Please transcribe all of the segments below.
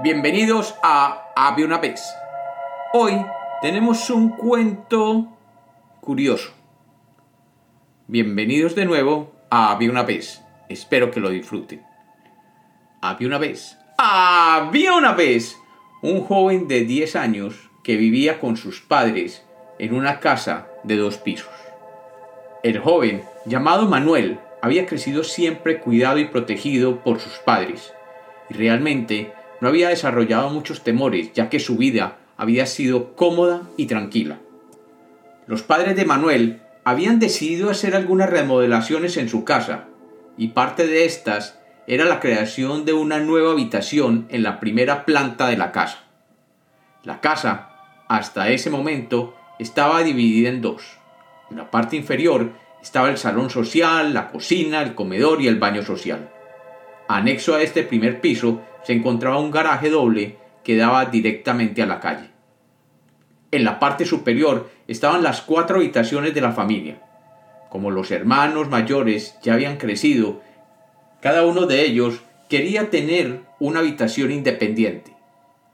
Bienvenidos a Había una vez. Hoy tenemos un cuento curioso. Bienvenidos de nuevo a Había una vez. Espero que lo disfruten. Había una vez. Había una vez un joven de 10 años que vivía con sus padres en una casa de dos pisos. El joven, llamado Manuel, había crecido siempre cuidado y protegido por sus padres, y realmente no había desarrollado muchos temores, ya que su vida había sido cómoda y tranquila. Los padres de Manuel habían decidido hacer algunas remodelaciones en su casa, y parte de estas era la creación de una nueva habitación en la primera planta de la casa. La casa, hasta ese momento, estaba dividida en dos. En la parte inferior estaba el salón social, la cocina, el comedor y el baño social. Anexo a este primer piso se encontraba un garaje doble que daba directamente a la calle. En la parte superior estaban las cuatro habitaciones de la familia. Como los hermanos mayores ya habían crecido, cada uno de ellos quería tener una habitación independiente.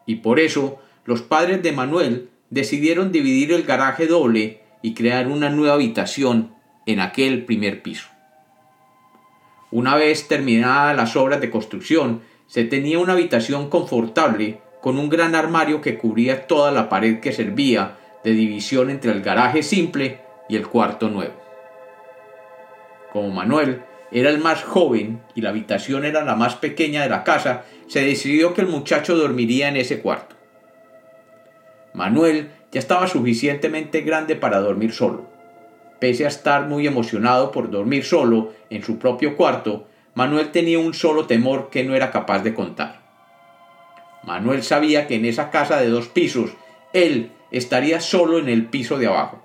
Y por eso los padres de Manuel decidieron dividir el garaje doble y crear una nueva habitación en aquel primer piso. Una vez terminadas las obras de construcción, se tenía una habitación confortable con un gran armario que cubría toda la pared que servía de división entre el garaje simple y el cuarto nuevo. Como Manuel era el más joven y la habitación era la más pequeña de la casa, se decidió que el muchacho dormiría en ese cuarto. Manuel ya estaba suficientemente grande para dormir solo. Pese a estar muy emocionado por dormir solo en su propio cuarto, Manuel tenía un solo temor que no era capaz de contar. Manuel sabía que en esa casa de dos pisos él estaría solo en el piso de abajo.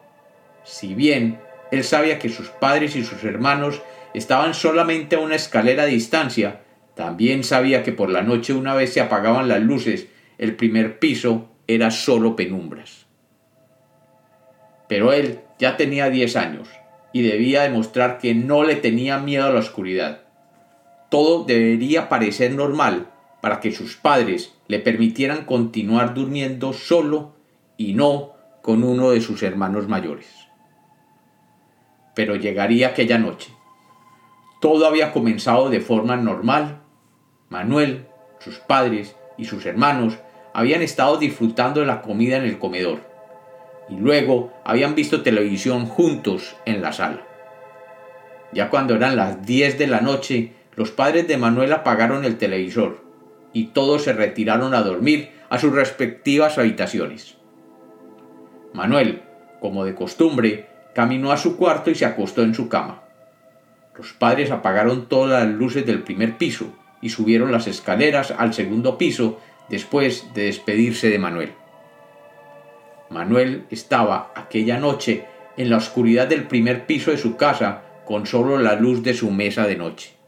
Si bien él sabía que sus padres y sus hermanos estaban solamente a una escalera de distancia, también sabía que por la noche una vez se apagaban las luces, el primer piso era solo penumbras. Pero él ya tenía diez años y debía demostrar que no le tenía miedo a la oscuridad. Todo debería parecer normal para que sus padres le permitieran continuar durmiendo solo y no con uno de sus hermanos mayores. Pero llegaría aquella noche. Todo había comenzado de forma normal. Manuel, sus padres y sus hermanos habían estado disfrutando de la comida en el comedor y luego habían visto televisión juntos en la sala. Ya cuando eran las 10 de la noche, los padres de Manuel apagaron el televisor y todos se retiraron a dormir a sus respectivas habitaciones. Manuel, como de costumbre, caminó a su cuarto y se acostó en su cama. Los padres apagaron todas las luces del primer piso y subieron las escaleras al segundo piso después de despedirse de Manuel. Manuel estaba aquella noche en la oscuridad del primer piso de su casa con solo la luz de su mesa de noche.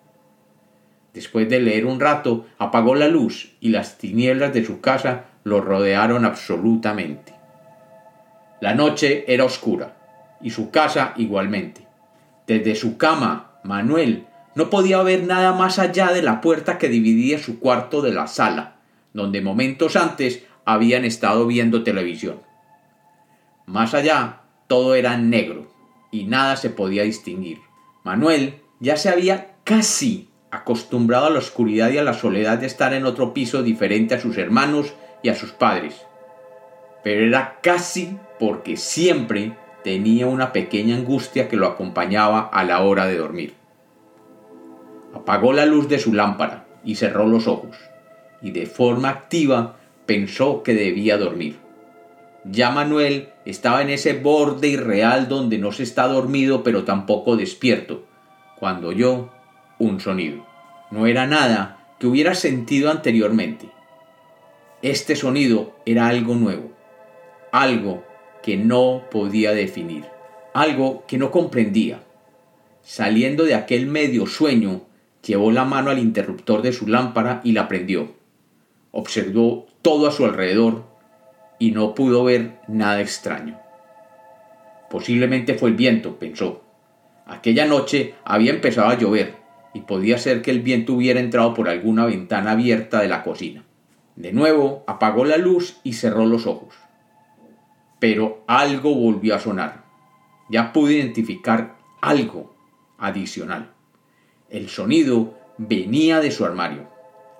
Después de leer un rato, apagó la luz y las tinieblas de su casa lo rodearon absolutamente. La noche era oscura y su casa igualmente. Desde su cama, Manuel no podía ver nada más allá de la puerta que dividía su cuarto de la sala donde momentos antes habían estado viendo televisión. Más allá, todo era negro y nada se podía distinguir. Manuel ya se había casi acostumbrado a la oscuridad y a la soledad de estar en otro piso diferente a sus hermanos y a sus padres. Pero era casi porque siempre tenía una pequeña angustia que lo acompañaba a la hora de dormir. Apagó la luz de su lámpara y cerró los ojos y de forma activa pensó que debía dormir. Ya Manuel estaba en ese borde irreal donde no se está dormido pero tampoco despierto, cuando oyó un sonido. No era nada que hubiera sentido anteriormente. Este sonido era algo nuevo, algo que no podía definir, algo que no comprendía. Saliendo de aquel medio sueño, llevó la mano al interruptor de su lámpara y la prendió observó todo a su alrededor y no pudo ver nada extraño. Posiblemente fue el viento, pensó. Aquella noche había empezado a llover y podía ser que el viento hubiera entrado por alguna ventana abierta de la cocina. De nuevo apagó la luz y cerró los ojos. Pero algo volvió a sonar. Ya pude identificar algo adicional. El sonido venía de su armario,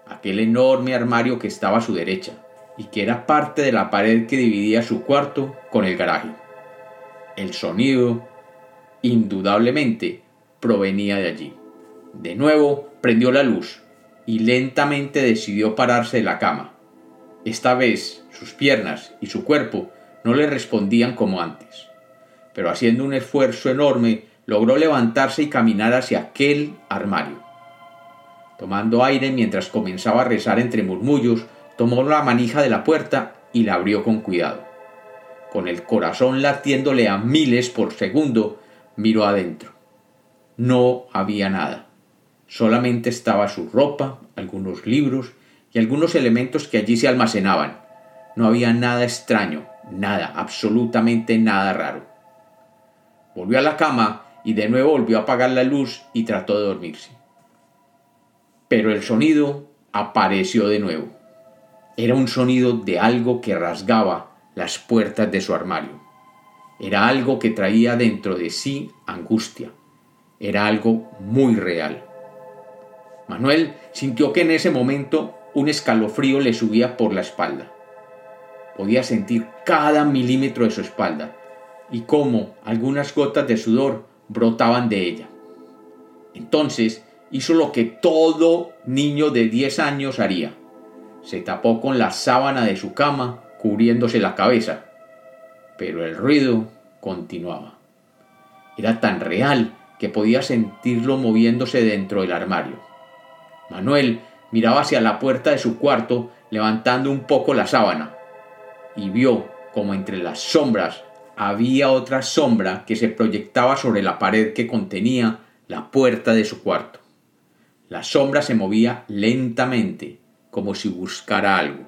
aquel enorme armario que estaba a su derecha y que era parte de la pared que dividía su cuarto con el garaje. El sonido, indudablemente, provenía de allí. De nuevo prendió la luz y lentamente decidió pararse de la cama. Esta vez sus piernas y su cuerpo no le respondían como antes, pero haciendo un esfuerzo enorme logró levantarse y caminar hacia aquel armario. Tomando aire mientras comenzaba a rezar entre murmullos, tomó la manija de la puerta y la abrió con cuidado. Con el corazón latiéndole a miles por segundo, miró adentro. No había nada. Solamente estaba su ropa, algunos libros y algunos elementos que allí se almacenaban. No había nada extraño, nada, absolutamente nada raro. Volvió a la cama y de nuevo volvió a apagar la luz y trató de dormirse. Pero el sonido apareció de nuevo. Era un sonido de algo que rasgaba las puertas de su armario. Era algo que traía dentro de sí angustia. Era algo muy real. Manuel sintió que en ese momento un escalofrío le subía por la espalda. Podía sentir cada milímetro de su espalda y cómo algunas gotas de sudor brotaban de ella. Entonces hizo lo que todo niño de 10 años haría se tapó con la sábana de su cama, cubriéndose la cabeza. Pero el ruido continuaba. Era tan real que podía sentirlo moviéndose dentro del armario. Manuel miraba hacia la puerta de su cuarto, levantando un poco la sábana, y vio como entre las sombras había otra sombra que se proyectaba sobre la pared que contenía la puerta de su cuarto. La sombra se movía lentamente, como si buscara algo.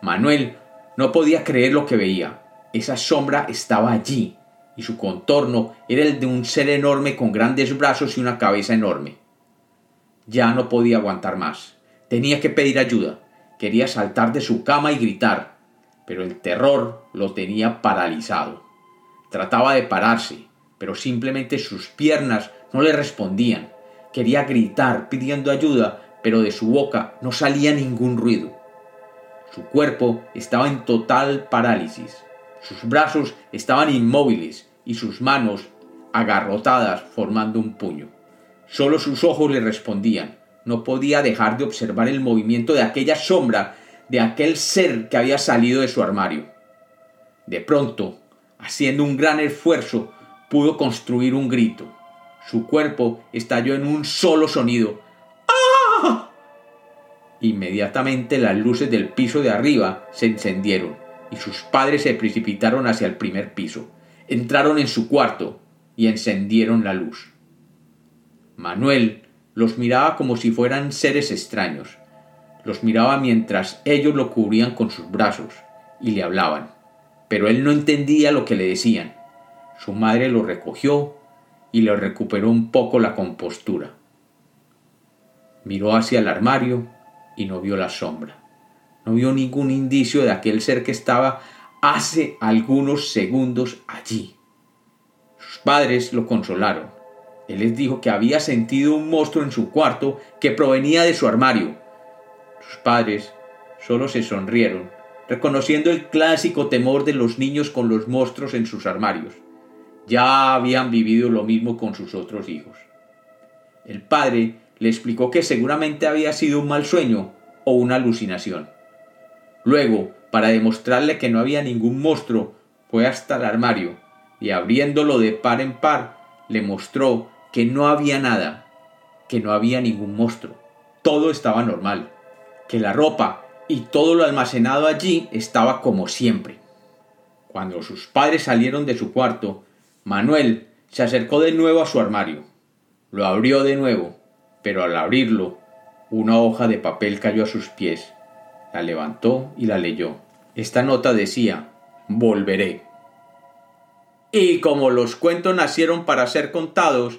Manuel no podía creer lo que veía. Esa sombra estaba allí, y su contorno era el de un ser enorme con grandes brazos y una cabeza enorme. Ya no podía aguantar más. Tenía que pedir ayuda. Quería saltar de su cama y gritar, pero el terror lo tenía paralizado. Trataba de pararse, pero simplemente sus piernas no le respondían. Quería gritar pidiendo ayuda, pero de su boca no salía ningún ruido. Su cuerpo estaba en total parálisis. Sus brazos estaban inmóviles y sus manos agarrotadas formando un puño. Solo sus ojos le respondían. No podía dejar de observar el movimiento de aquella sombra, de aquel ser que había salido de su armario. De pronto, haciendo un gran esfuerzo, pudo construir un grito. Su cuerpo estalló en un solo sonido, Inmediatamente las luces del piso de arriba se encendieron y sus padres se precipitaron hacia el primer piso. Entraron en su cuarto y encendieron la luz. Manuel los miraba como si fueran seres extraños. Los miraba mientras ellos lo cubrían con sus brazos y le hablaban. Pero él no entendía lo que le decían. Su madre lo recogió y le recuperó un poco la compostura. Miró hacia el armario y no vio la sombra. No vio ningún indicio de aquel ser que estaba hace algunos segundos allí. Sus padres lo consolaron. Él les dijo que había sentido un monstruo en su cuarto que provenía de su armario. Sus padres solo se sonrieron, reconociendo el clásico temor de los niños con los monstruos en sus armarios. Ya habían vivido lo mismo con sus otros hijos. El padre le explicó que seguramente había sido un mal sueño o una alucinación. Luego, para demostrarle que no había ningún monstruo, fue hasta el armario y abriéndolo de par en par, le mostró que no había nada, que no había ningún monstruo. Todo estaba normal, que la ropa y todo lo almacenado allí estaba como siempre. Cuando sus padres salieron de su cuarto, Manuel se acercó de nuevo a su armario. Lo abrió de nuevo pero al abrirlo, una hoja de papel cayó a sus pies. La levantó y la leyó. Esta nota decía, volveré. Y como los cuentos nacieron para ser contados,